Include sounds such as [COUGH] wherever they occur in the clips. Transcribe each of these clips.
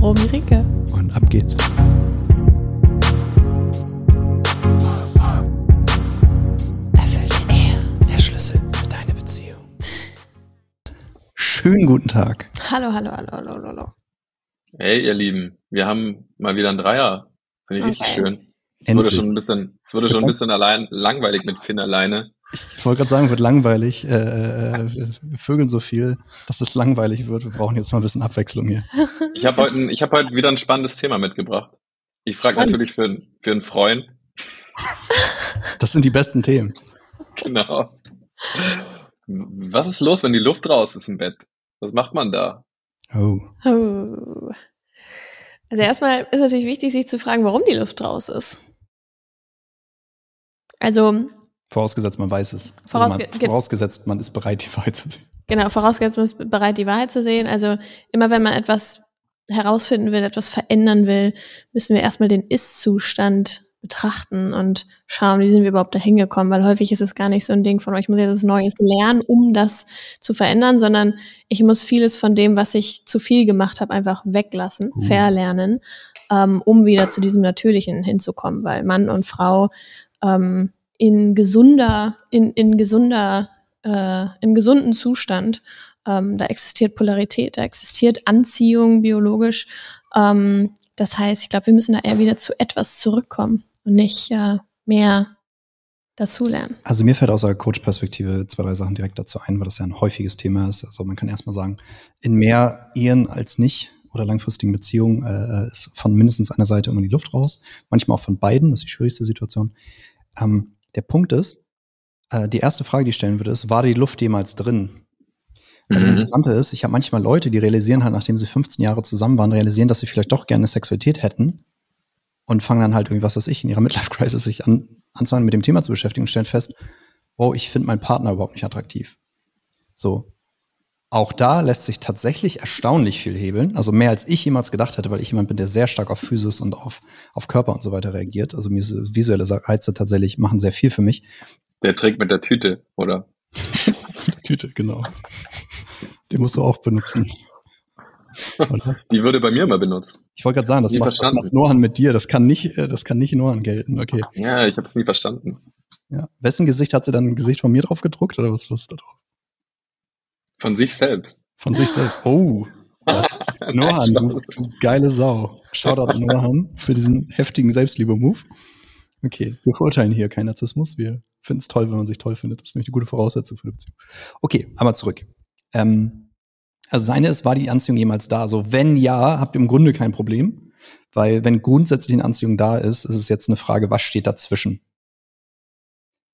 Romy Rinke. Und ab geht's. Erfüllte Ehe, der Schlüssel für deine Beziehung. Schönen guten Tag. Hallo, hallo, hallo, hallo, hallo. Hey, ihr Lieben, wir haben mal wieder einen Dreier. Finde ich okay. richtig schön. Es wurde schon ein bisschen, es wurde schon ein bisschen allein langweilig mit Finn alleine. Ich wollte gerade sagen, wird langweilig. Äh, äh, wir vögeln so viel, dass es langweilig wird. Wir brauchen jetzt mal ein bisschen Abwechslung hier. Ich habe heute, ich habe heute wieder ein spannendes Thema mitgebracht. Ich frage natürlich für, für einen Freund. Das sind die besten Themen. Genau. Was ist los, wenn die Luft raus ist im Bett? Was macht man da? Oh. oh. Also erstmal ist natürlich wichtig, sich zu fragen, warum die Luft raus ist. Also Vorausgesetzt, man weiß es. Vorausge also man, vorausgesetzt, man ist bereit, die Wahrheit zu sehen. Genau, vorausgesetzt, man ist bereit, die Wahrheit zu sehen. Also immer wenn man etwas herausfinden will, etwas verändern will, müssen wir erstmal den Ist-Zustand betrachten und schauen, wie sind wir überhaupt da hingekommen, weil häufig ist es gar nicht so ein Ding von, ich muss jetzt was Neues lernen, um das zu verändern, sondern ich muss vieles von dem, was ich zu viel gemacht habe, einfach weglassen, uh. verlernen, ähm, um wieder zu diesem Natürlichen hinzukommen, weil Mann und Frau ähm, in gesunder, in, in gesunder, äh, im gesunden Zustand. Ähm, da existiert Polarität, da existiert Anziehung biologisch. Ähm, das heißt, ich glaube, wir müssen da eher wieder zu etwas zurückkommen und nicht äh, mehr dazulernen. Also mir fällt aus der Coach-Perspektive zwei, drei Sachen direkt dazu ein, weil das ja ein häufiges Thema ist. Also man kann erstmal sagen, in mehr Ehen als nicht oder langfristigen Beziehungen äh, ist von mindestens einer Seite immer die Luft raus. Manchmal auch von beiden, das ist die schwierigste Situation. Ähm, der Punkt ist, äh, die erste Frage, die ich stellen würde, ist, war die Luft jemals drin? Mhm. Das Interessante ist, ich habe manchmal Leute, die realisieren halt, nachdem sie 15 Jahre zusammen waren, realisieren, dass sie vielleicht doch gerne Sexualität hätten und fangen dann halt irgendwie, was weiß ich, in ihrer [LAUGHS] Midlife-Crisis sich an, anzufangen, mit dem Thema zu beschäftigen und stellen fest, wow, ich finde meinen Partner überhaupt nicht attraktiv. So. Auch da lässt sich tatsächlich erstaunlich viel hebeln. Also mehr als ich jemals gedacht hätte, weil ich jemand bin, der sehr stark auf Physis und auf, auf Körper und so weiter reagiert. Also mir visuelle Reize tatsächlich machen sehr viel für mich. Der trägt mit der Tüte, oder? [LAUGHS] Tüte, genau. Den musst du auch benutzen. Oder? [LAUGHS] Die würde bei mir mal benutzt. Ich wollte gerade sagen, das macht, das macht Nohan mit dir. Das kann nicht, äh, das kann nicht Nohan gelten. Okay. Ja, ich habe es nie verstanden. Ja. Wessen Gesicht hat sie dann ein Gesicht von mir drauf gedruckt oder was, was ist da drauf? Von sich selbst. Von sich selbst. Oh. Das, [LAUGHS] Nohan, du, du, geile Sau. Shoutout an Nohan für diesen heftigen Selbstliebe-Move. Okay, wir verurteilen hier keinen Narzissmus. Wir finden es toll, wenn man sich toll findet. Das ist nämlich eine gute Voraussetzung für eine Beziehung. Okay, aber zurück. Ähm, also seine ist, war die Anziehung jemals da? Also wenn ja, habt ihr im Grunde kein Problem. Weil wenn grundsätzlich eine Anziehung da ist, ist es jetzt eine Frage, was steht dazwischen?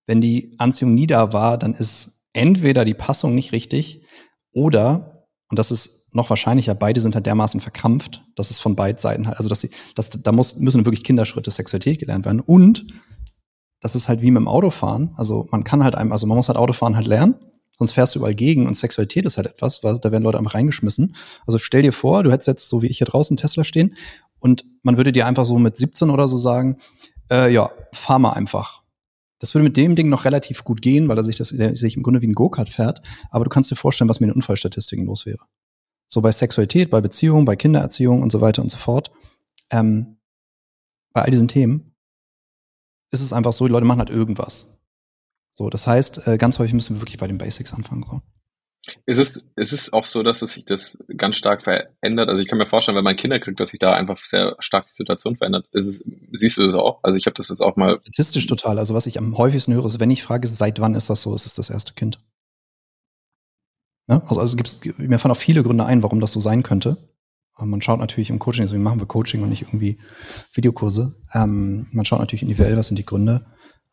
Wenn die Anziehung nie da war, dann ist entweder die Passung nicht richtig oder, und das ist noch wahrscheinlicher, beide sind halt dermaßen verkrampft, dass es von beiden Seiten halt, also dass sie, dass, da muss, müssen wirklich Kinderschritte Sexualität gelernt werden. Und das ist halt wie mit dem Autofahren. Also man kann halt einem, also man muss halt Autofahren halt lernen, sonst fährst du überall gegen und Sexualität ist halt etwas, weil da werden Leute einfach reingeschmissen. Also stell dir vor, du hättest jetzt so wie ich hier draußen Tesla stehen und man würde dir einfach so mit 17 oder so sagen, äh, ja, fahr mal einfach. Das würde mit dem Ding noch relativ gut gehen, weil er sich das der sich im Grunde wie ein Go-Kart fährt. Aber du kannst dir vorstellen, was mit den Unfallstatistiken los wäre. So bei Sexualität, bei Beziehungen, bei Kindererziehung und so weiter und so fort. Ähm, bei all diesen Themen ist es einfach so, die Leute machen halt irgendwas. So, das heißt, äh, ganz häufig müssen wir wirklich bei den Basics anfangen. So. Ist es, ist es auch so, dass es sich das ganz stark verändert? Also ich kann mir vorstellen, wenn man Kinder kriegt, dass sich da einfach sehr stark die Situation verändert. Es, siehst du das auch? Also ich habe das jetzt auch mal. Statistisch total. Also was ich am häufigsten höre, ist, wenn ich frage, seit wann ist das so, ist es das erste Kind. Ja? Also, also gibt's, mir fallen auch viele Gründe ein, warum das so sein könnte. Man schaut natürlich im Coaching, deswegen machen wir Coaching und nicht irgendwie Videokurse. Ähm, man schaut natürlich individuell, was sind die Gründe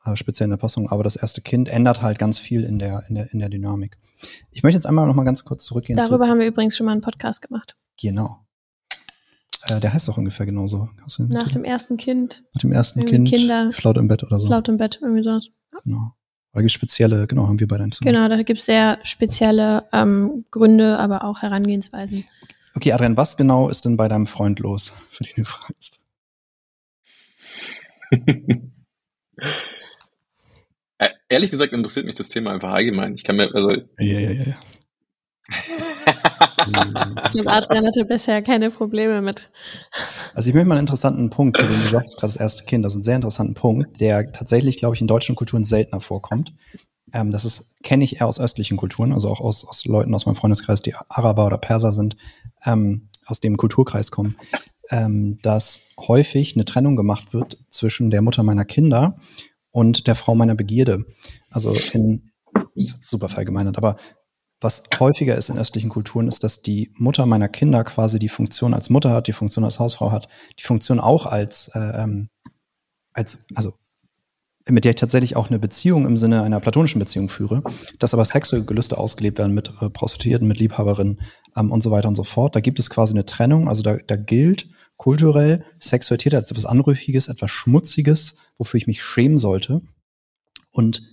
äh, speziell in der Passung, aber das erste Kind ändert halt ganz viel in der, in der, in der Dynamik. Ich möchte jetzt einmal noch mal ganz kurz zurückgehen. Darüber zu haben wir übrigens schon mal einen Podcast gemacht. Genau. Äh, der heißt doch ungefähr genauso. Hast du den Nach Titel? dem ersten Kind, Nach dem ersten Kind. Kinder- Flaut im Bett oder so. laut im Bett, irgendwie sowas. Genau. Da gibt spezielle, genau, haben wir beide eins. Genau, da gibt's sehr spezielle ähm, Gründe, aber auch Herangehensweisen. Okay, Adrian, was genau ist denn bei deinem Freund los, [LAUGHS] für den du fragst? [LAUGHS] Ehrlich gesagt interessiert mich das Thema einfach allgemein. Ich kann mir, also, Ja, ja, ja. ja. [LAUGHS] Ich glaube, Adrian hatte bisher keine Probleme mit. Also ich möchte mal einen interessanten Punkt, zu dem du sagst, gerade das erste Kind, das ist ein sehr interessanten Punkt, der tatsächlich, glaube ich, in deutschen Kulturen seltener vorkommt. Ähm, das ist, kenne ich eher aus östlichen Kulturen, also auch aus, aus Leuten aus meinem Freundeskreis, die Araber oder Perser sind, ähm, aus dem Kulturkreis kommen, ähm, dass häufig eine Trennung gemacht wird zwischen der Mutter meiner Kinder und der Frau meiner Begierde. Also in, das ist super verallgemeinert, aber was häufiger ist in östlichen Kulturen, ist, dass die Mutter meiner Kinder quasi die Funktion als Mutter hat, die Funktion als Hausfrau hat, die Funktion auch als, äh, ähm, als also mit der ich tatsächlich auch eine Beziehung im Sinne einer platonischen Beziehung führe, dass aber sexuelle Gelüste ausgelebt werden mit äh, Prostituierten, mit Liebhaberinnen ähm, und so weiter und so fort. Da gibt es quasi eine Trennung, also da, da gilt kulturell Sexualität als etwas Anrüchiges, etwas Schmutziges, wofür ich mich schämen sollte. Und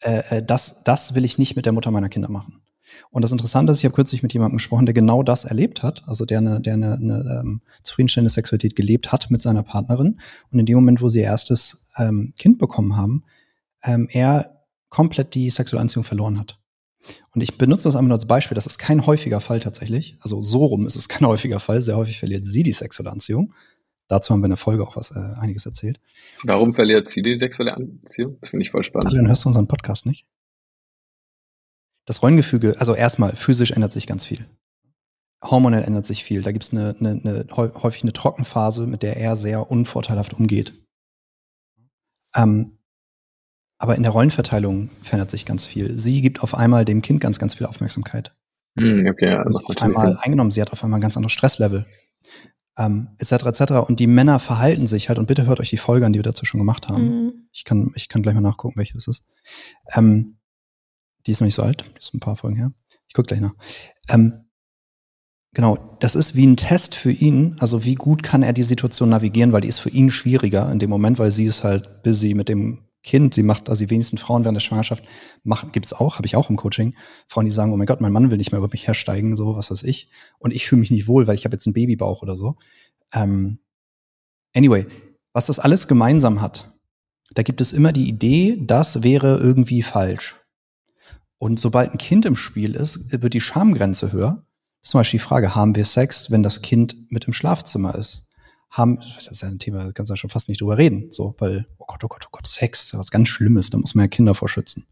äh, äh, das, das will ich nicht mit der Mutter meiner Kinder machen. Und das Interessante ist, ich habe kürzlich mit jemandem gesprochen, der genau das erlebt hat, also der eine, der eine, eine ähm, zufriedenstellende Sexualität gelebt hat mit seiner Partnerin. Und in dem Moment, wo sie ihr erstes ähm, Kind bekommen haben, ähm, er komplett die sexuelle Anziehung verloren hat. Und ich benutze das einfach nur als Beispiel. Das ist kein häufiger Fall tatsächlich. Also so rum ist es kein [LAUGHS] häufiger Fall. Sehr häufig verliert sie die sexuelle Anziehung. Dazu haben wir in der Folge auch was äh, einiges erzählt. warum verliert sie die sexuelle Anziehung? Das finde ich voll spannend. Adrian, hörst du unseren Podcast nicht? Das Rollengefüge, also erstmal physisch ändert sich ganz viel. Hormonell ändert sich viel. Da gibt es eine, eine, eine, häu- häufig eine Trockenphase, mit der er sehr unvorteilhaft umgeht. Ähm, aber in der Rollenverteilung verändert sich ganz viel. Sie gibt auf einmal dem Kind ganz, ganz viel Aufmerksamkeit. Hm, okay, ja, ist das auf einmal Sinn. eingenommen. Sie hat auf einmal ein ganz anderes Stresslevel. Ähm, etc. etc. Und die Männer verhalten sich halt, und bitte hört euch die Folge an, die wir dazu schon gemacht haben. Mhm. Ich kann, ich kann gleich mal nachgucken, welche das ist. Ähm, die ist noch nicht so alt, die ist ein paar Folgen her. Ich gucke gleich nach. Ähm, genau, das ist wie ein Test für ihn. Also wie gut kann er die Situation navigieren, weil die ist für ihn schwieriger in dem Moment, weil sie ist halt busy mit dem Kind. Sie macht, also die wenigsten Frauen während der Schwangerschaft machen, gibt's auch, habe ich auch im Coaching. Frauen, die sagen, oh mein Gott, mein Mann will nicht mehr über mich hersteigen, so was weiß ich. Und ich fühle mich nicht wohl, weil ich habe jetzt einen Babybauch oder so. Ähm, anyway, was das alles gemeinsam hat, da gibt es immer die Idee, das wäre irgendwie falsch. Und sobald ein Kind im Spiel ist, wird die Schamgrenze höher. Zum Beispiel die Frage, haben wir Sex, wenn das Kind mit im Schlafzimmer ist? Haben, das ist ja ein Thema, da kannst du ja schon fast nicht drüber reden, so, weil, oh Gott, oh Gott, oh Gott, Sex, ist ja was ganz Schlimmes, da muss man ja Kinder vor schützen.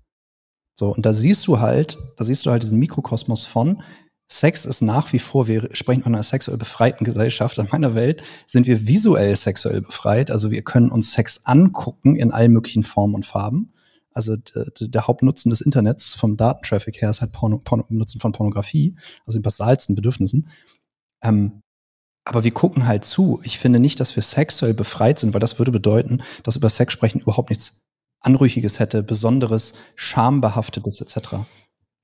So, und da siehst du halt, da siehst du halt diesen Mikrokosmos von, Sex ist nach wie vor, wir sprechen von einer sexuell befreiten Gesellschaft. In meiner Welt sind wir visuell sexuell befreit. Also wir können uns Sex angucken in allen möglichen Formen und Farben. Also der Hauptnutzen des Internets vom Datentraffic her ist halt Porno, Porno, Nutzen von Pornografie, also den basalsten Bedürfnissen. Ähm, aber wir gucken halt zu. Ich finde nicht, dass wir sexuell befreit sind, weil das würde bedeuten, dass über Sex sprechen überhaupt nichts Anrüchiges hätte, Besonderes, Schambehaftetes etc.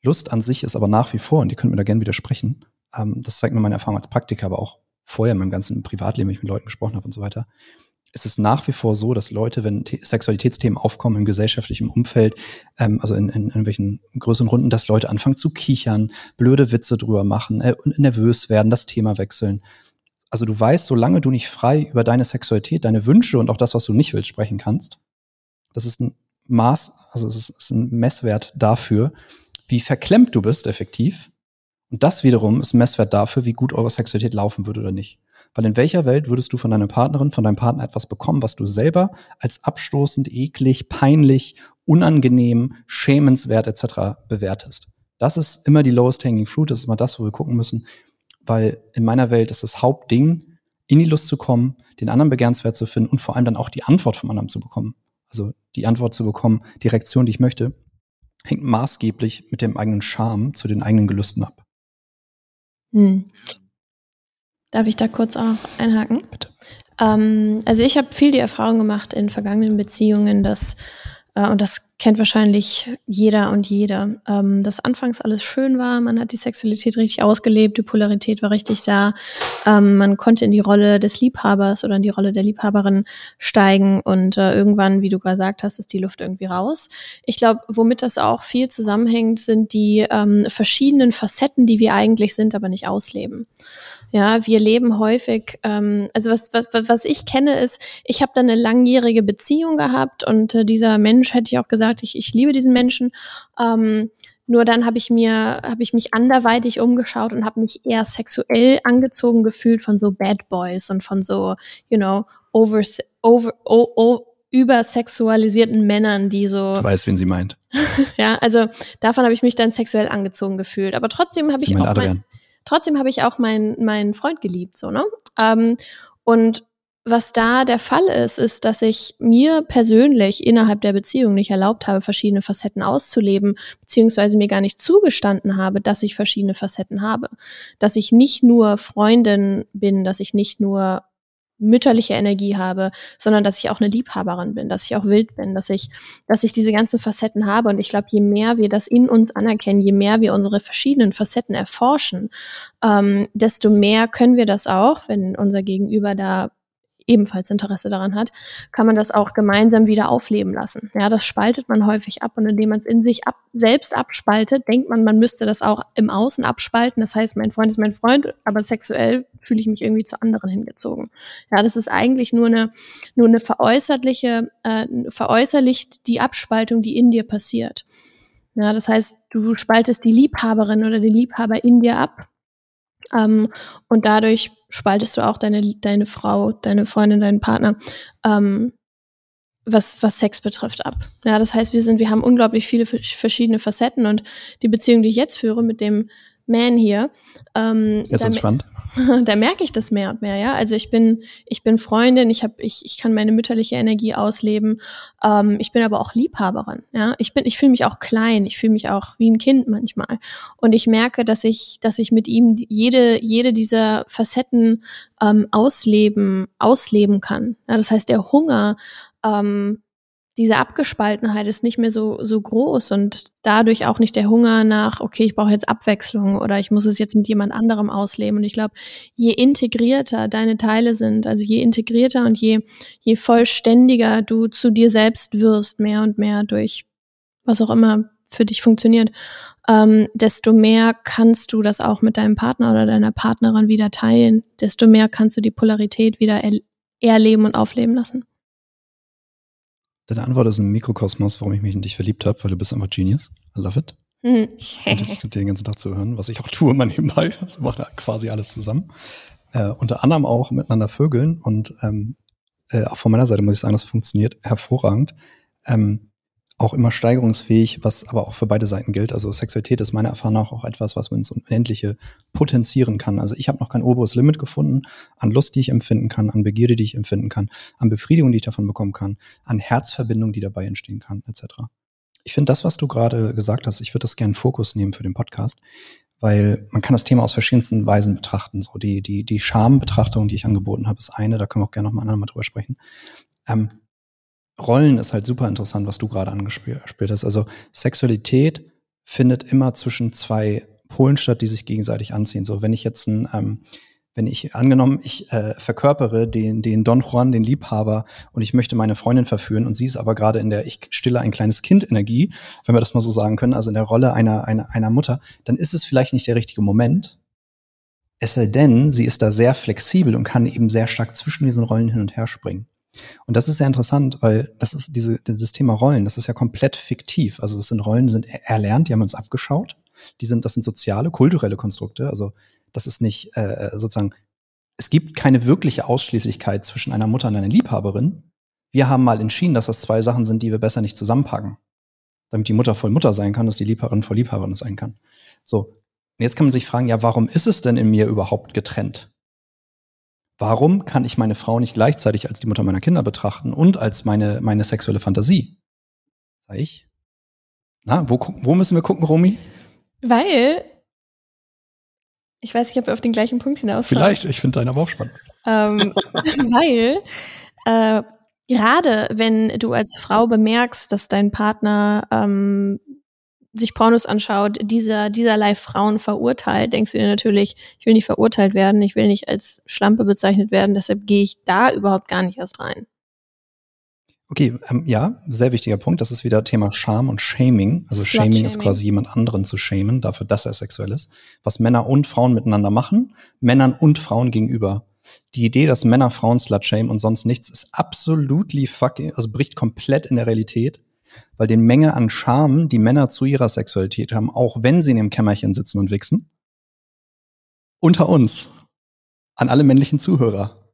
Lust an sich ist aber nach wie vor, und die können mir da gerne widersprechen, ähm, das zeigt mir meine Erfahrung als Praktiker, aber auch vorher in meinem ganzen Privatleben, wenn ich mit Leuten gesprochen habe und so weiter, es ist nach wie vor so, dass Leute, wenn The Sexualitätsthemen aufkommen im gesellschaftlichen Umfeld, ähm, also in, in, in irgendwelchen größeren Runden, dass Leute anfangen zu kichern, blöde Witze drüber machen, äh, nervös werden, das Thema wechseln. Also du weißt, solange du nicht frei über deine Sexualität, deine Wünsche und auch das, was du nicht willst, sprechen kannst, das ist ein Maß, also es ist, ein Messwert dafür, wie verklemmt du bist, effektiv. Und das wiederum ist ein Messwert dafür, wie gut eure Sexualität laufen würde oder nicht. Weil in welcher Welt würdest du von deiner Partnerin, von deinem Partner etwas bekommen, was du selber als abstoßend, eklig, peinlich, unangenehm, schämenswert etc. bewertest? Das ist immer die lowest hanging fruit, das ist immer das, wo wir gucken müssen. Weil in meiner Welt ist das Hauptding, in die Lust zu kommen, den anderen begehrenswert zu finden und vor allem dann auch die Antwort vom anderen zu bekommen. Also die Antwort zu bekommen, die Reaktion, die ich möchte, hängt maßgeblich mit dem eigenen Charme zu den eigenen Gelüsten ab. Hm. Darf ich da kurz auch noch einhaken? Bitte. Ähm, also ich habe viel die Erfahrung gemacht in vergangenen Beziehungen, dass und das kennt wahrscheinlich jeder und jede. Ähm, dass anfangs alles schön war, man hat die Sexualität richtig ausgelebt, die Polarität war richtig da. Ähm, man konnte in die Rolle des Liebhabers oder in die Rolle der Liebhaberin steigen und äh, irgendwann, wie du gesagt hast, ist die Luft irgendwie raus. Ich glaube, womit das auch viel zusammenhängt, sind die ähm, verschiedenen Facetten, die wir eigentlich sind, aber nicht ausleben. Ja, wir leben häufig, ähm, also was, was, was ich kenne ist, ich habe da eine langjährige Beziehung gehabt und äh, dieser Mensch hätte ich auch gesagt, ich, ich liebe diesen Menschen. Ähm, nur dann habe ich mir, habe ich mich anderweitig umgeschaut und habe mich eher sexuell angezogen gefühlt von so Bad Boys und von so, you know, over, over, oh, oh, übersexualisierten Männern, die so. Du weißt, wen sie meint. [LAUGHS] ja, also davon habe ich mich dann sexuell angezogen gefühlt. Aber trotzdem habe ich auch mein, trotzdem habe ich auch meinen meinen Freund geliebt, so ne. Ähm, und was da der Fall ist, ist, dass ich mir persönlich innerhalb der Beziehung nicht erlaubt habe, verschiedene Facetten auszuleben, beziehungsweise mir gar nicht zugestanden habe, dass ich verschiedene Facetten habe. Dass ich nicht nur Freundin bin, dass ich nicht nur mütterliche Energie habe, sondern dass ich auch eine Liebhaberin bin, dass ich auch wild bin, dass ich, dass ich diese ganzen Facetten habe. Und ich glaube, je mehr wir das in uns anerkennen, je mehr wir unsere verschiedenen Facetten erforschen, ähm, desto mehr können wir das auch, wenn unser Gegenüber da ebenfalls Interesse daran hat, kann man das auch gemeinsam wieder aufleben lassen. Ja, das spaltet man häufig ab und indem man es in sich ab, selbst abspaltet, denkt man, man müsste das auch im Außen abspalten. Das heißt, mein Freund ist mein Freund, aber sexuell fühle ich mich irgendwie zu anderen hingezogen. Ja, das ist eigentlich nur eine, nur eine veräußerliche, äh, veräußerlicht die Abspaltung, die in dir passiert. Ja, das heißt, du spaltest die Liebhaberin oder den Liebhaber in dir ab ähm, und dadurch spaltest du auch deine, deine Frau, deine Freundin, deinen Partner, ähm, was, was Sex betrifft, ab. Ja, das heißt, wir sind, wir haben unglaublich viele verschiedene Facetten und die Beziehung, die ich jetzt führe mit dem Man hier, ähm, ist das spannend. [LAUGHS] da merke ich das mehr und mehr, ja. Also ich bin, ich bin Freundin, ich habe, ich, ich kann meine mütterliche Energie ausleben. Ähm, ich bin aber auch Liebhaberin, ja. Ich bin, ich fühle mich auch klein, ich fühle mich auch wie ein Kind manchmal. Und ich merke, dass ich, dass ich mit ihm jede, jede dieser Facetten ähm, ausleben, ausleben kann. Ja, das heißt, der Hunger ähm, diese Abgespaltenheit ist nicht mehr so, so groß und dadurch auch nicht der Hunger nach, okay, ich brauche jetzt Abwechslung oder ich muss es jetzt mit jemand anderem ausleben. Und ich glaube, je integrierter deine Teile sind, also je integrierter und je, je vollständiger du zu dir selbst wirst, mehr und mehr durch was auch immer für dich funktioniert, ähm, desto mehr kannst du das auch mit deinem Partner oder deiner Partnerin wieder teilen, desto mehr kannst du die Polarität wieder er erleben und aufleben lassen. Deine Antwort ist ein Mikrokosmos, warum ich mich in dich verliebt habe, weil du bist einfach Genius. I love it. Mhm. Ich könnte dir den ganzen Tag zuhören, was ich auch tue mal nebenbei. Das macht quasi alles zusammen. Äh, unter anderem auch miteinander vögeln und ähm, äh, auch von meiner Seite muss ich sagen, das funktioniert hervorragend. Ähm, auch immer steigerungsfähig, was aber auch für beide Seiten gilt. Also Sexualität ist meiner Erfahrung nach auch etwas, was man ins Unendliche potenzieren kann. Also ich habe noch kein oberes Limit gefunden an Lust, die ich empfinden kann, an Begierde, die ich empfinden kann, an Befriedigung, die ich davon bekommen kann, an Herzverbindung, die dabei entstehen kann, etc. Ich finde das, was du gerade gesagt hast, ich würde das gerne Fokus nehmen für den Podcast, weil man kann das Thema aus verschiedensten Weisen betrachten. So die, die, die Schambetrachtung, die ich angeboten habe, ist eine, da können wir auch gerne noch mal andermal drüber sprechen. Ähm, Rollen ist halt super interessant, was du gerade angespielt hast. Also Sexualität findet immer zwischen zwei Polen statt, die sich gegenseitig anziehen. So, wenn ich jetzt ein, ähm, wenn ich angenommen, ich äh, verkörpere den, den Don Juan, den Liebhaber, und ich möchte meine Freundin verführen, und sie ist aber gerade in der ich stille ein kleines Kind Energie, wenn wir das mal so sagen können, also in der Rolle einer, einer, einer Mutter, dann ist es vielleicht nicht der richtige Moment. Es sei denn, sie ist da sehr flexibel und kann eben sehr stark zwischen diesen Rollen hin und her springen. Und das ist sehr interessant, weil das ist diese, dieses Thema Rollen, das ist ja komplett fiktiv. Also das sind Rollen, die sind erlernt, die haben uns abgeschaut. Die sind, das sind soziale, kulturelle Konstrukte. Also das ist nicht äh, sozusagen, es gibt keine wirkliche Ausschließlichkeit zwischen einer Mutter und einer Liebhaberin. Wir haben mal entschieden, dass das zwei Sachen sind, die wir besser nicht zusammenpacken. Damit die Mutter voll Mutter sein kann, dass die Liebhaberin voll Liebhaberin sein kann. So. Und jetzt kann man sich fragen, ja, warum ist es denn in mir überhaupt getrennt? Warum kann ich meine Frau nicht gleichzeitig als die Mutter meiner Kinder betrachten und als meine, meine sexuelle Fantasie? Sag ich. Na, wo, wo müssen wir gucken, Romy? Weil, ich weiß nicht, ob wir auf den gleichen Punkt hinaus Vielleicht, ich finde deine aber auch spannend. Ähm, [LAUGHS] weil, äh, Gerade wenn du als Frau bemerkst, dass dein Partner ähm, sich Pornos anschaut, dieser, dieserlei Frauen verurteilt, denkst du dir natürlich, ich will nicht verurteilt werden, ich will nicht als Schlampe bezeichnet werden, deshalb gehe ich da überhaupt gar nicht erst rein. Okay, ähm, ja, sehr wichtiger Punkt. Das ist wieder Thema Scham und Shaming. Also Shaming, Shaming ist quasi jemand anderen zu shamen, dafür, dass er sexuell ist. Was Männer und Frauen miteinander machen, Männern und Frauen gegenüber. Die Idee, dass Männer Frauen slut shame und sonst nichts, ist absolut fucking, also bricht komplett in der Realität weil den Menge an Scham, die Männer zu ihrer Sexualität haben, auch wenn sie in ihrem Kämmerchen sitzen und wichsen, unter uns, an alle männlichen Zuhörer,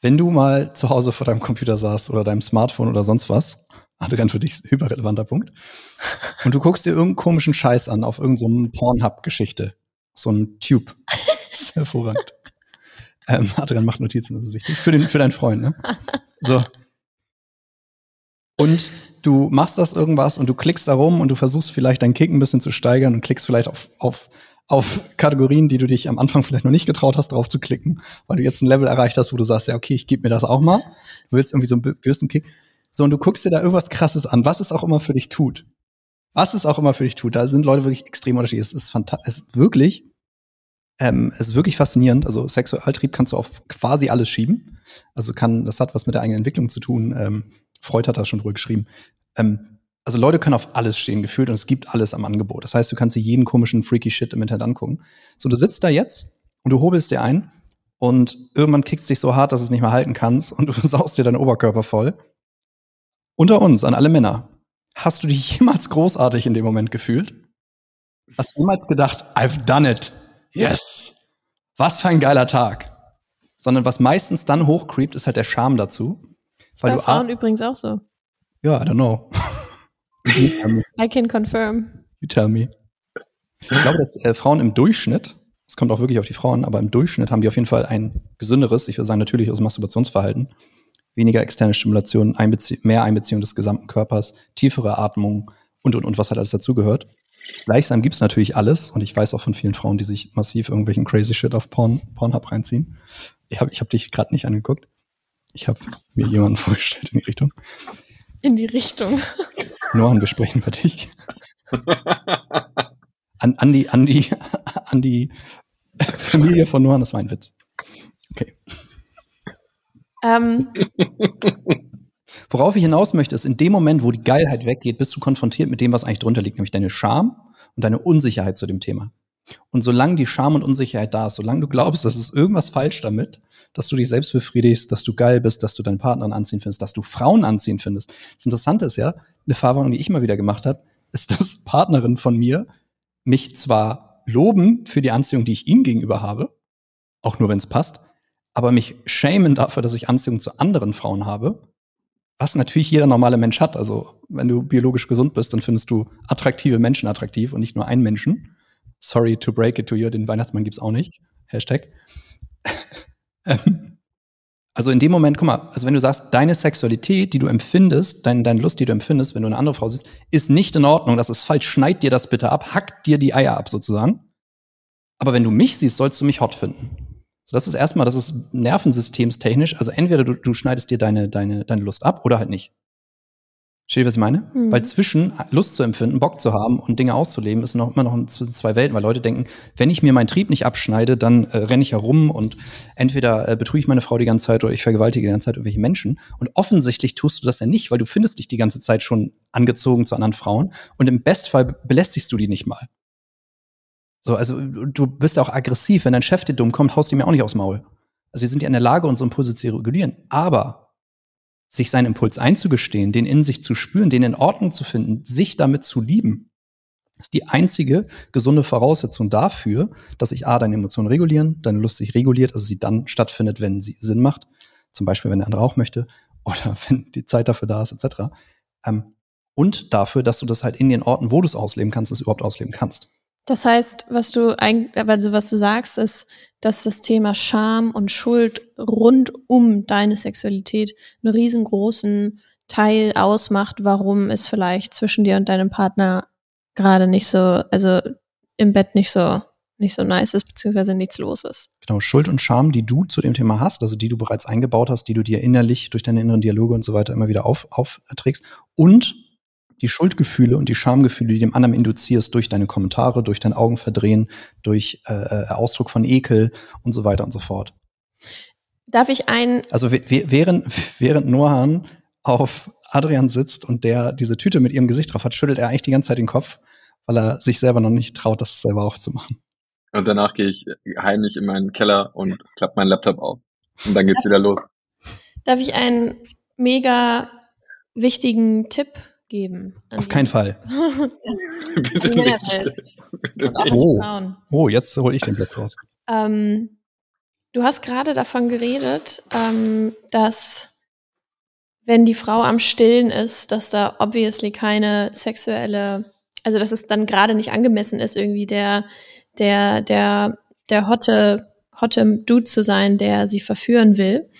wenn du mal zu Hause vor deinem Computer saßt oder deinem Smartphone oder sonst was, Adrian, für dich [LAUGHS] hyperrelevanter Punkt, und du guckst dir irgendeinen komischen Scheiß an auf irgendeinem so Pornhub-Geschichte, so ein Tube, das [LAUGHS] ist hervorragend. Ähm, Adrian macht Notizen, das ist wichtig. Für, den, für deinen Freund, ne? So. Und du machst das irgendwas und du klickst da rum und du versuchst vielleicht deinen Kick ein bisschen zu steigern und klickst vielleicht auf, auf, auf Kategorien, die du dich am Anfang vielleicht noch nicht getraut hast, drauf zu klicken, weil du jetzt ein Level erreicht hast, wo du sagst, ja, okay, ich gebe mir das auch mal. Du willst irgendwie so einen gewissen Kick. So, und du guckst dir da irgendwas krasses an, was es auch immer für dich tut. Was es auch immer für dich tut. Da sind Leute wirklich extrem unterschiedlich. Es ist fantastisch. Es ist wirklich, ähm, es ist wirklich faszinierend. Also Sexualtrieb kannst du auf quasi alles schieben. Also kann, das hat was mit der eigenen Entwicklung zu tun. Ähm, Freud hat das schon drüber geschrieben. Ähm, also Leute können auf alles stehen gefühlt und es gibt alles am Angebot. Das heißt, du kannst dir jeden komischen freaky Shit im Internet angucken. So, du sitzt da jetzt und du hobelst dir ein und irgendwann kickst dich so hart, dass du es nicht mehr halten kannst und [LAUGHS] du saust dir deinen Oberkörper voll. Unter uns, an alle Männer, hast du dich jemals großartig in dem Moment gefühlt? Hast du jemals gedacht, I've done it? Yes! Was für ein geiler Tag! Sondern was meistens dann hochcreept, ist halt der Charme dazu. Das weil bei du Frauen übrigens auch so. Ja, I don't know. [LAUGHS] I can confirm. You tell me. Ich glaube, dass äh, Frauen im Durchschnitt, es kommt auch wirklich auf die Frauen, aber im Durchschnitt haben die auf jeden Fall ein gesünderes, ich würde sagen natürliches Masturbationsverhalten. Weniger externe Stimulation, Einbezie mehr Einbeziehung des gesamten Körpers, tiefere Atmung und, und, und was halt alles dazugehört. Gleichsam gibt's natürlich alles und ich weiß auch von vielen Frauen, die sich massiv irgendwelchen crazy Shit auf Porn, Pornhub reinziehen. Ich habe ich hab dich gerade nicht angeguckt. Ich habe mir jemanden vorgestellt in die Richtung. In die Richtung. Nohan, wir sprechen über dich. An, die, an, die, an die Familie von Nohan, das war ein Witz. Okay. Ähm. Worauf ich hinaus möchte, ist, in dem Moment, wo die Geilheit weggeht, bist du konfrontiert mit dem, was eigentlich drunter liegt, nämlich deine Scham und deine Unsicherheit zu dem Thema. Und solange die Scham und Unsicherheit da ist, solange du glaubst, dass es irgendwas falsch damit, dass du dich selbst befriedigst, dass du geil bist, dass du deinen Partner anziehen findest, dass du Frauen anziehen findest. Das Interessante ist ja, eine Erfahrung, die ich immer wieder gemacht habe, ist, dass [LAUGHS] Partnerinnen von mir mich zwar loben für die Anziehung, die ich ihnen gegenüber habe, auch nur wenn es passt, aber mich schämen dafür, dass ich Anziehung zu anderen Frauen habe, was natürlich jeder normale Mensch hat. Also wenn du biologisch gesund bist, dann findest du attraktive Menschen attraktiv und nicht nur einen Menschen. Sorry to break it to you, den Weihnachtsmann gibt's auch nicht. Hashtag. Ähm, also in dem Moment, guck mal, also wenn du sagst, deine Sexualität, die du empfindest, dein, deine Lust, die du empfindest, wenn du eine andere Frau siehst, ist nicht in Ordnung, das ist falsch, schneid dir das bitte ab, hack dir die Eier ab sozusagen. Aber wenn du mich siehst, sollst du mich hot finden. So, das ist erstmal, das ist nervensystemstechnisch, also entweder du, du schneidest dir deine, deine, deine Lust ab oder halt nicht. Versteht ihr, was ich meine? Mhm. Weil zwischen Lust zu empfinden, Bock zu haben und Dinge auszuleben, ist noch immer noch zwei Welten, weil Leute denken, wenn ich mir meinen Trieb nicht abschneide, dann äh, renne ich herum und entweder äh, betrüge ich meine Frau die ganze Zeit oder ich vergewaltige die ganze Zeit irgendwelche Menschen. Und offensichtlich tust du das ja nicht, weil du findest dich die ganze Zeit schon angezogen zu anderen Frauen und im Bestfall belästigst du die nicht mal. So, also du bist ja auch aggressiv. Wenn dein Chef dir dumm kommt, haust du ihm ja auch nicht aufs Maul. Also wir sind ja in der Lage, unsere Impulse zu regulieren. Aber sich seinen Impuls einzugestehen, den in sich zu spüren, den in Ordnung zu finden, sich damit zu lieben, ist die einzige gesunde Voraussetzung dafür, dass sich A, deine Emotionen regulieren, deine Lust sich reguliert, also sie dann stattfindet, wenn sie Sinn macht, zum Beispiel, wenn der andere auch möchte [LAUGHS] oder wenn die Zeit dafür da ist, etc. Ähm, und dafür, dass du das halt in den Orten, wo du es ausleben kannst, es überhaupt ausleben kannst. Das heißt, was du eigentlich, also was du sagst, ist, dass das Thema Scham und Schuld rund um deine Sexualität einen riesengroßen Teil ausmacht, warum es vielleicht zwischen dir und deinem Partner gerade nicht so, also im Bett nicht so, nicht so nice ist, beziehungsweise nichts los ist. Genau, Schuld und Scham, die du zu dem Thema hast, also die du bereits eingebaut hast, die du dir innerlich durch deine inneren Dialoge und so weiter immer wieder auf, aufträgst. Und die Schuldgefühle und die Schamgefühle, die dem anderen induzierst durch deine Kommentare, durch dein Augenverdrehen, durch äh, äh, Ausdruck von Ekel und so weiter und so fort. Darf ich ein. Also während, während Nohan auf Adrian sitzt und der diese Tüte mit ihrem Gesicht drauf hat, schüttelt er eigentlich die ganze Zeit den Kopf, weil er sich selber noch nicht traut, das selber auch zu machen. Und danach gehe ich heimlich in meinen Keller und klappe meinen Laptop auf. Und dann geht's darf, wieder los. Darf ich einen mega wichtigen Tipp geben? Auf keinen Fall. [LAUGHS] Bitte nicht. Bitte nicht. Oh. oh, jetzt hole ich den Block raus. Ähm, du hast gerade davon geredet, ähm, dass wenn die Frau am Stillen ist, dass da obviously keine sexuelle, also dass es dann gerade nicht angemessen ist, irgendwie der, der, der, der hotte, hotte Dude zu sein, der sie verführen will.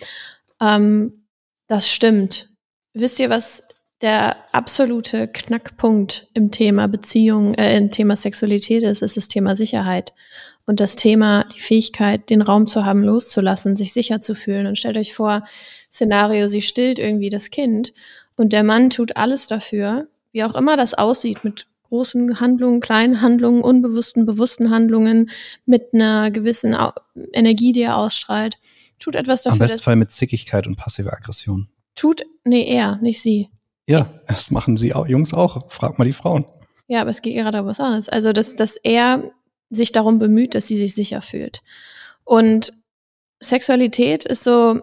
Ähm, das stimmt. Wisst ihr, was der absolute Knackpunkt im Thema Beziehung, äh, im Thema Sexualität ist? Ist das Thema Sicherheit und das Thema, die Fähigkeit, den Raum zu haben, loszulassen, sich sicher zu fühlen. Und stellt euch vor, Szenario, sie stillt irgendwie das Kind und der Mann tut alles dafür, wie auch immer das aussieht, mit großen Handlungen, kleinen Handlungen, unbewussten, bewussten Handlungen, mit einer gewissen Energie, die er ausstrahlt, tut etwas dafür. Am besten Fall mit Zickigkeit und passiver Aggression. Tut, nee, er, nicht sie. Ja, das machen sie auch, Jungs auch. Frag mal die Frauen. Ja, aber es geht gerade um was anderes. Also, dass, dass er sich darum bemüht, dass sie sich sicher fühlt. Und Sexualität ist so,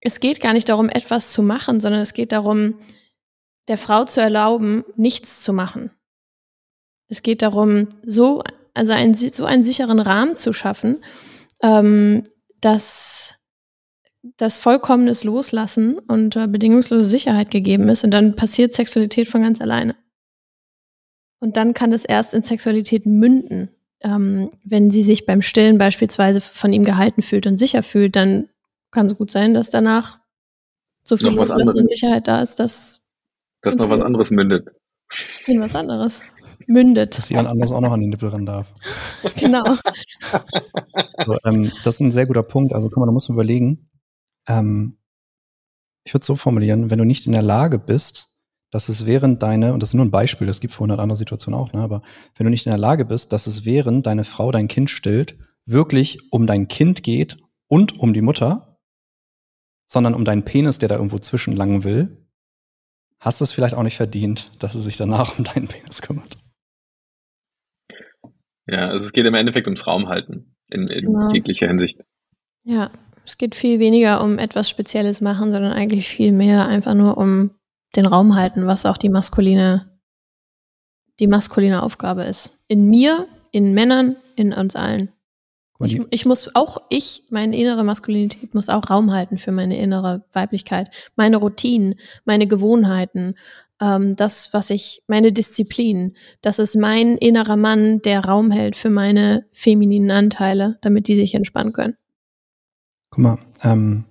es geht gar nicht darum, etwas zu machen, sondern es geht darum, der Frau zu erlauben, nichts zu machen. Es geht darum, so, also ein, so einen sicheren Rahmen zu schaffen, ähm, dass das vollkommenes Loslassen und äh, bedingungslose Sicherheit gegeben ist und dann passiert Sexualität von ganz alleine. Und dann kann es erst in Sexualität münden ähm, wenn sie sich beim Stillen beispielsweise von ihm gehalten fühlt und sicher fühlt, dann kann es gut sein, dass danach so viel und Sicherheit da ist, dass dass noch was anderes mündet. In was anderes. Mündet. Dass jemand anderes auch noch an den Nippel ran darf. [LAUGHS] genau. So, ähm, das ist ein sehr guter Punkt. Also, guck mal, da muss man überlegen. Ähm, ich würde es so formulieren, wenn du nicht in der Lage bist, dass es während deine, und das ist nur ein Beispiel, das gibt für 100 andere Situationen auch, ne, aber wenn du nicht in der Lage bist, dass es während deine Frau dein Kind stillt, wirklich um dein Kind geht und um die Mutter, sondern um deinen Penis, der da irgendwo zwischenlangen will, hast du es vielleicht auch nicht verdient, dass es sich danach um deinen Penis kümmert. Ja, also es geht im Endeffekt ums Raumhalten in, in genau. jeglicher Hinsicht. Ja, es geht viel weniger um etwas Spezielles machen, sondern eigentlich viel mehr einfach nur um den Raum halten, was auch die maskuline, die maskuline Aufgabe ist. In mir, in Männern, in uns allen. Ich, ich, muss auch, ich, meine innere Maskulinität muss auch Raum halten für meine innere Weiblichkeit, meine Routinen, meine Gewohnheiten, ähm, das, was ich, meine Disziplin. Das ist mein innerer Mann, der Raum hält für meine femininen Anteile, damit die sich entspannen können. Guck mal, ähm,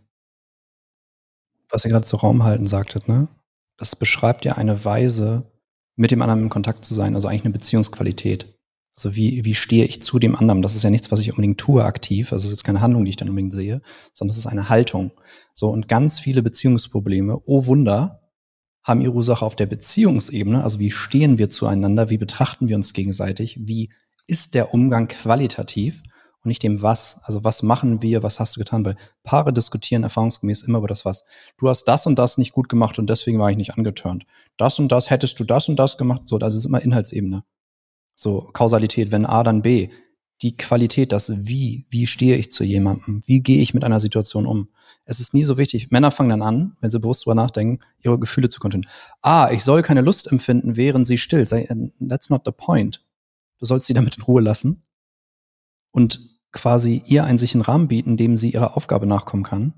was ihr gerade zu Raum halten sagtet, ne? das beschreibt ja eine Weise, mit dem anderen in Kontakt zu sein, also eigentlich eine Beziehungsqualität. Also wie, wie stehe ich zu dem anderen? Das ist ja nichts, was ich unbedingt tue aktiv. Also es ist keine Handlung, die ich dann unbedingt sehe, sondern es ist eine Haltung. So, und ganz viele Beziehungsprobleme, oh Wunder, haben ihre Ursache auf der Beziehungsebene. Also wie stehen wir zueinander? Wie betrachten wir uns gegenseitig? Wie ist der Umgang qualitativ? Und nicht dem Was. Also was machen wir, was hast du getan? Weil Paare diskutieren erfahrungsgemäß immer über das Was. Du hast das und das nicht gut gemacht und deswegen war ich nicht angeturnt. Das und das hättest du das und das gemacht. So, das ist immer Inhaltsebene. So, Kausalität, wenn A, dann B. Die Qualität, das Wie, wie stehe ich zu jemandem? Wie gehe ich mit einer Situation um? Es ist nie so wichtig. Männer fangen dann an, wenn sie bewusst drüber nachdenken, ihre Gefühle zu kontrollieren. Ah, ich soll keine Lust empfinden, während sie still. That's not the point. Du sollst sie damit in Ruhe lassen und quasi ihr einen sicheren Rahmen bieten, dem sie ihrer Aufgabe nachkommen kann,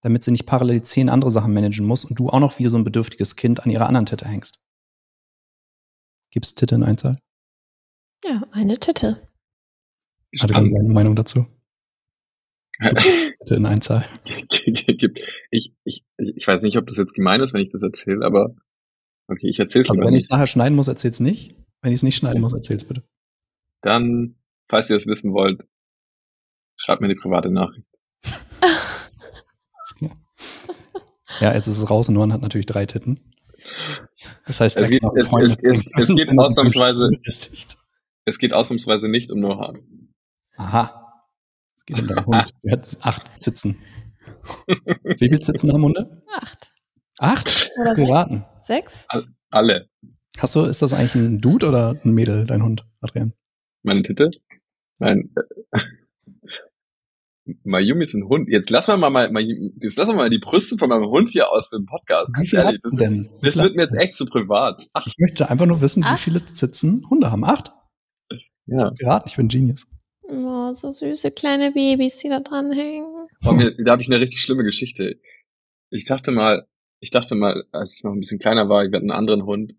damit sie nicht parallel zehn andere Sachen managen muss und du auch noch wie so ein bedürftiges Kind an ihrer anderen Titte hängst. Gibt's Titte in Einzahl? Ja, eine Titte. Hatte du deine Meinung dazu? [LAUGHS] Titte in Einzahl. ich, ich, ich weiß nicht, ob das jetzt gemein ist, wenn ich das erzähle, aber okay, ich erzähl's Also wenn ich es nachher schneiden muss, erzähl's nicht. Wenn ich es nicht schneiden muss, erzähl's bitte. Dann, falls ihr es wissen wollt, Schreib mir die private Nachricht. [LAUGHS] Ja, jetzt ist es raus und Noah hat natürlich drei Titten. Das heißt, Es geht, es, es, es, es geht er ausnahmsweise, es geht ausnahmsweise nicht um Nohan. Aha. Es geht um deinen Hund. Der hat acht Sitzen. Wie viele Sitzen haben Hunde? Acht. Acht? Oder Geraten. Sechs? Alle. Hast du, ist das eigentlich ein Dude oder ein Mädel, dein Hund, Adrian? Meine Titte? Mein, äh, Mayumi ist ein Hund. Jetzt lass mal mal, mal jetzt lass mal die Brüste von meinem Hund hier aus dem Podcast. Wie Ganz viel ehrlich, das, denn? Wie das wird mir jetzt echt zu privat. Ach, Ich möchte einfach nur wissen, wie Acht? viele Sitzen Hunde haben. Acht? ja. Geraten, ich bin Genius. Oh, so süße kleine Babys, die da dran hängen. Oh, mir, da habe ich eine richtig schlimme Geschichte. Ich dachte mal, ich dachte mal, als ich noch ein bisschen kleiner war, ich hatte einen anderen Hund.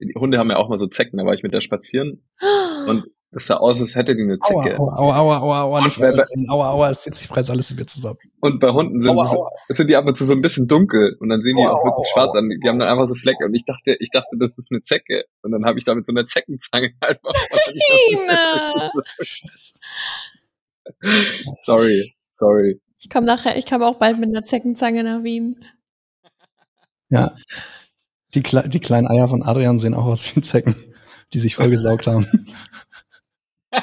Die Hunde haben ja auch mal so Zecken, da war ich mit der spazieren [GASPS] und das sah aus, als hätte die eine Aua, Zecke. aua, aua, aua, aua, aua, nicht weiter erzählen. Aua, aua, es zieht sich bereits alles in mir zusammen. Und bei Hunden sind, Aua, aua. sind die ab und zu so ein bisschen dunkel und dann sehen die Aua, auch wirklich aua, schwarz aua. an. Die haben dann einfach so Flecke und ich dachte, ich dachte, das ist eine Zecke. Und dann habe ich da mit so einer Zeckenzange [LAUGHS] einfach. [LAUGHS] Sorry, sorry. Ich komme nachher, ich komme auch bald mit einer Zeckenzange nach Wien. Ja. Die, Kle die kleinen Eier von Adrian sehen auch aus wie Zecken, die sich vollgesaugt haben. [LAUGHS]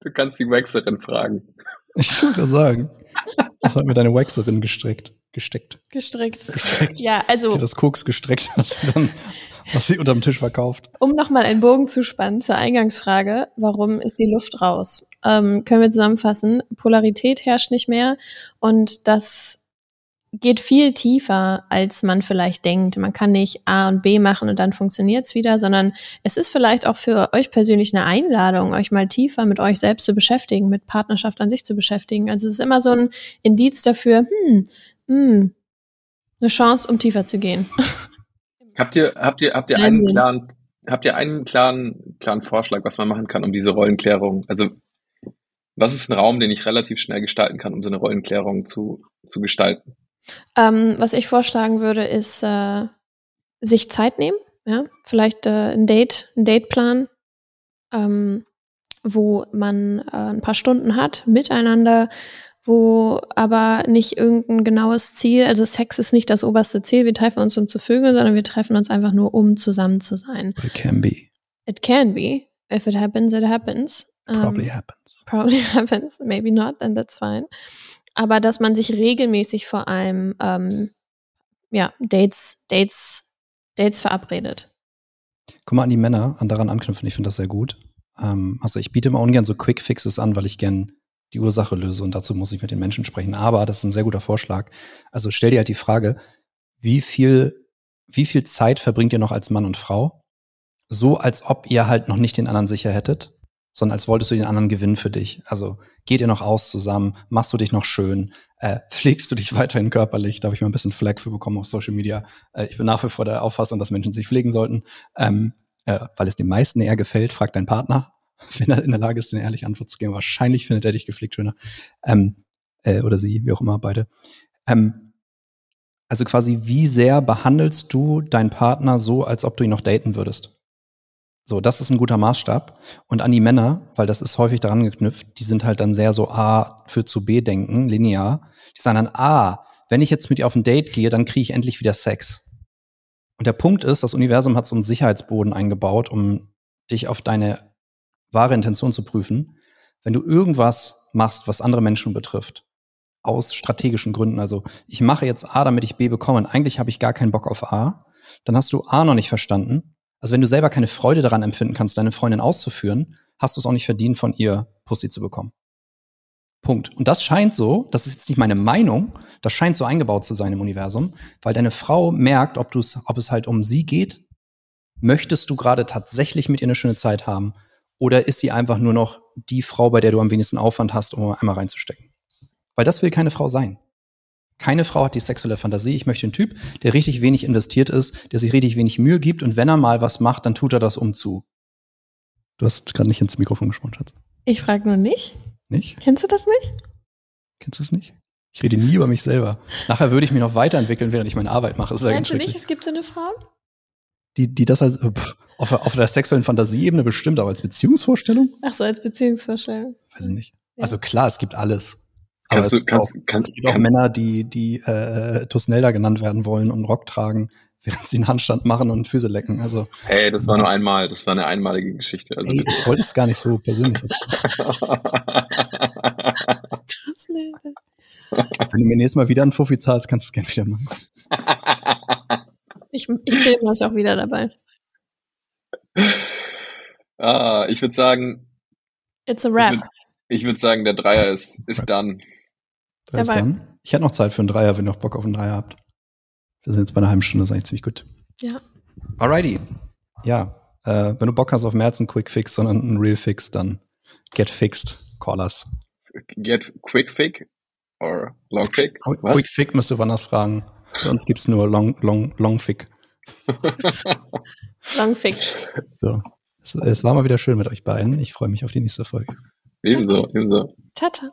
Du kannst die Waxerin fragen. Ich würde sagen, das hat mir deine Waxerin gestreckt. Gesteckt. Gestrickt. Gestreckt. Ja, also, hat das Koks gestreckt, was sie dann, was sie unterm Tisch verkauft. um nochmal einen Bogen zu spannen zur Eingangsfrage, warum ist die Luft raus? Ähm, können wir zusammenfassen, Polarität herrscht nicht mehr und das geht viel tiefer, als man vielleicht denkt. Man kann nicht A und B machen und dann funktioniert's wieder, sondern es ist vielleicht auch für euch persönlich eine Einladung, euch mal tiefer mit euch selbst zu beschäftigen, mit Partnerschaft an sich zu beschäftigen. Also es ist immer so ein Indiz dafür, hm, hm, eine Chance, um tiefer zu gehen. Habt ihr, habt ihr, habt ihr einen Sinn. klaren, habt ihr einen klaren, klaren Vorschlag, was man machen kann, um diese Rollenklärung? Also, was ist ein Raum, den ich relativ schnell gestalten kann, um so eine Rollenklärung zu, zu gestalten? Ähm, was ich vorschlagen würde, ist äh, sich Zeit nehmen, ja, vielleicht äh, ein Date, ein Dateplan, ähm, wo man äh, ein paar Stunden hat miteinander, wo aber nicht irgendein genaues Ziel, also Sex ist nicht das oberste Ziel, wir treffen uns, um zu vögeln, sondern wir treffen uns einfach nur, um zusammen zu sein. It can be. It can be, if it happens, it happens. Ähm, Probably happens. probably [LAUGHS] happens, maybe not, then that's fine. Aber dass man sich regelmäßig vor allem ähm, ja, Dates, Dates, Dates verabredet. Guck mal an die Männer, an daran anknüpfen, ich finde das sehr gut. Ähm, also ich biete immer ungern so Quick Fixes an, weil ich gern die Ursache löse und dazu muss ich mit den Menschen sprechen. Aber das ist ein sehr guter Vorschlag. Also stell dir halt die Frage, wie viel, wie viel Zeit verbringt ihr noch als Mann und Frau? So, als ob ihr halt noch nicht den anderen sicher hättet, sondern als wolltest du den anderen gewinnen für dich. Also geht ihr noch aus zusammen? Machst du dich noch schön? Äh, pflegst du dich weiterhin körperlich? Da habe ich mal ein bisschen Flag für bekommen auf Social Media. Äh, ich bin nach wie vor der Auffassung, dass Menschen sich pflegen sollten, ähm, äh, weil es den meisten eher gefällt. Frag deinen Partner, [LAUGHS] wenn er in der Lage ist, eine ehrliche Antwort zu geben. Wahrscheinlich findet er dich gepflegt schöner. Ähm, äh, oder sie, wie auch immer, beide. Ähm, also quasi, wie sehr behandelst du deinen Partner so, als ob du ihn noch daten würdest? So, das ist ein guter Maßstab. Und an die Männer, weil das ist häufig daran geknüpft, die sind halt dann sehr so A für zu B denken, linear. Die sagen dann, ah, wenn ich jetzt mit dir auf ein Date gehe, dann kriege ich endlich wieder Sex. Und der Punkt ist, das Universum hat so einen Sicherheitsboden eingebaut, um dich auf deine wahre Intention zu prüfen. Wenn du irgendwas machst, was andere Menschen betrifft, aus strategischen Gründen, also ich mache jetzt A, damit ich B bekomme, und eigentlich habe ich gar keinen Bock auf A, dann hast du A noch nicht verstanden. Also wenn du selber keine Freude daran empfinden kannst, deine Freundin auszuführen, hast du es auch nicht verdient, von ihr Pussy zu bekommen. Punkt. Und das scheint so, das ist jetzt nicht meine Meinung, das scheint so eingebaut zu sein im Universum, weil deine Frau merkt, ob, du's, ob es halt um sie geht. Möchtest du gerade tatsächlich mit ihr eine schöne Zeit haben? Oder ist sie einfach nur noch die Frau, bei der du am wenigsten Aufwand hast, um einmal reinzustecken? Weil das will keine Frau sein. Keine Frau hat die sexuelle Fantasie. Ich möchte einen Typ, der richtig wenig investiert ist, der sich richtig wenig Mühe gibt und wenn er mal was macht, dann tut er das um zu. Du hast gerade nicht ins Mikrofon gesprochen, Schatz. Ich frage nur nicht. Nicht? Kennst du das nicht? Kennst du es nicht? Ich rede nie über mich selber. Nachher würde ich mich noch weiterentwickeln, während ich meine Arbeit mache. Das Meinst du nicht, es gibt so eine Frau? die, die das als äh, pff, auf, auf der sexuellen Fantasieebene bestimmt, aber als Beziehungsvorstellung? Ach so, als Beziehungsvorstellung. Weiß ich nicht. Ja. Also klar, es gibt alles. Kannst es du, gibt auch, kannst, kannst, es gibt auch kann, Männer, die, die äh, Tusnelda genannt werden wollen und Rock tragen, [LAUGHS] während sie einen Handstand machen und Füße lecken. Also, hey, das war nur einmal, das war eine einmalige Geschichte. Also ey, ich wollte es gar nicht so persönlich. Nicht. Wenn du mir nächstes Mal wieder einen Fuffi zahlst, kannst du es gerne wieder machen. Ich, ich filme euch auch wieder dabei. ah, ich würde sagen, It's a ich rap. würde ich würd sagen, der Dreier ist, ist dann. Da ist dann. Ich hätte noch Zeit für einen Dreier, wenn ihr noch Bock auf einen Dreier habt. Wir sind jetzt bei einer halben Stunde, das ist eigentlich ziemlich gut. Ja. Alrighty. Ja, äh, wenn du Bock hast auf mehr als einen Quick Fix, sondern einen Real Fix, dann get fixed, call us. Get quick fig or long fig? Quick, Was? Quick Fix müsst ihr woanders fragen. Bei uns gibt's nur Long, Long, Long Fick. [LAUGHS] Long fix. So. Es, es war mal wieder schön mit euch beiden. Ich freue mich auf die nächste Folge. ebenso, ebenso. Tata.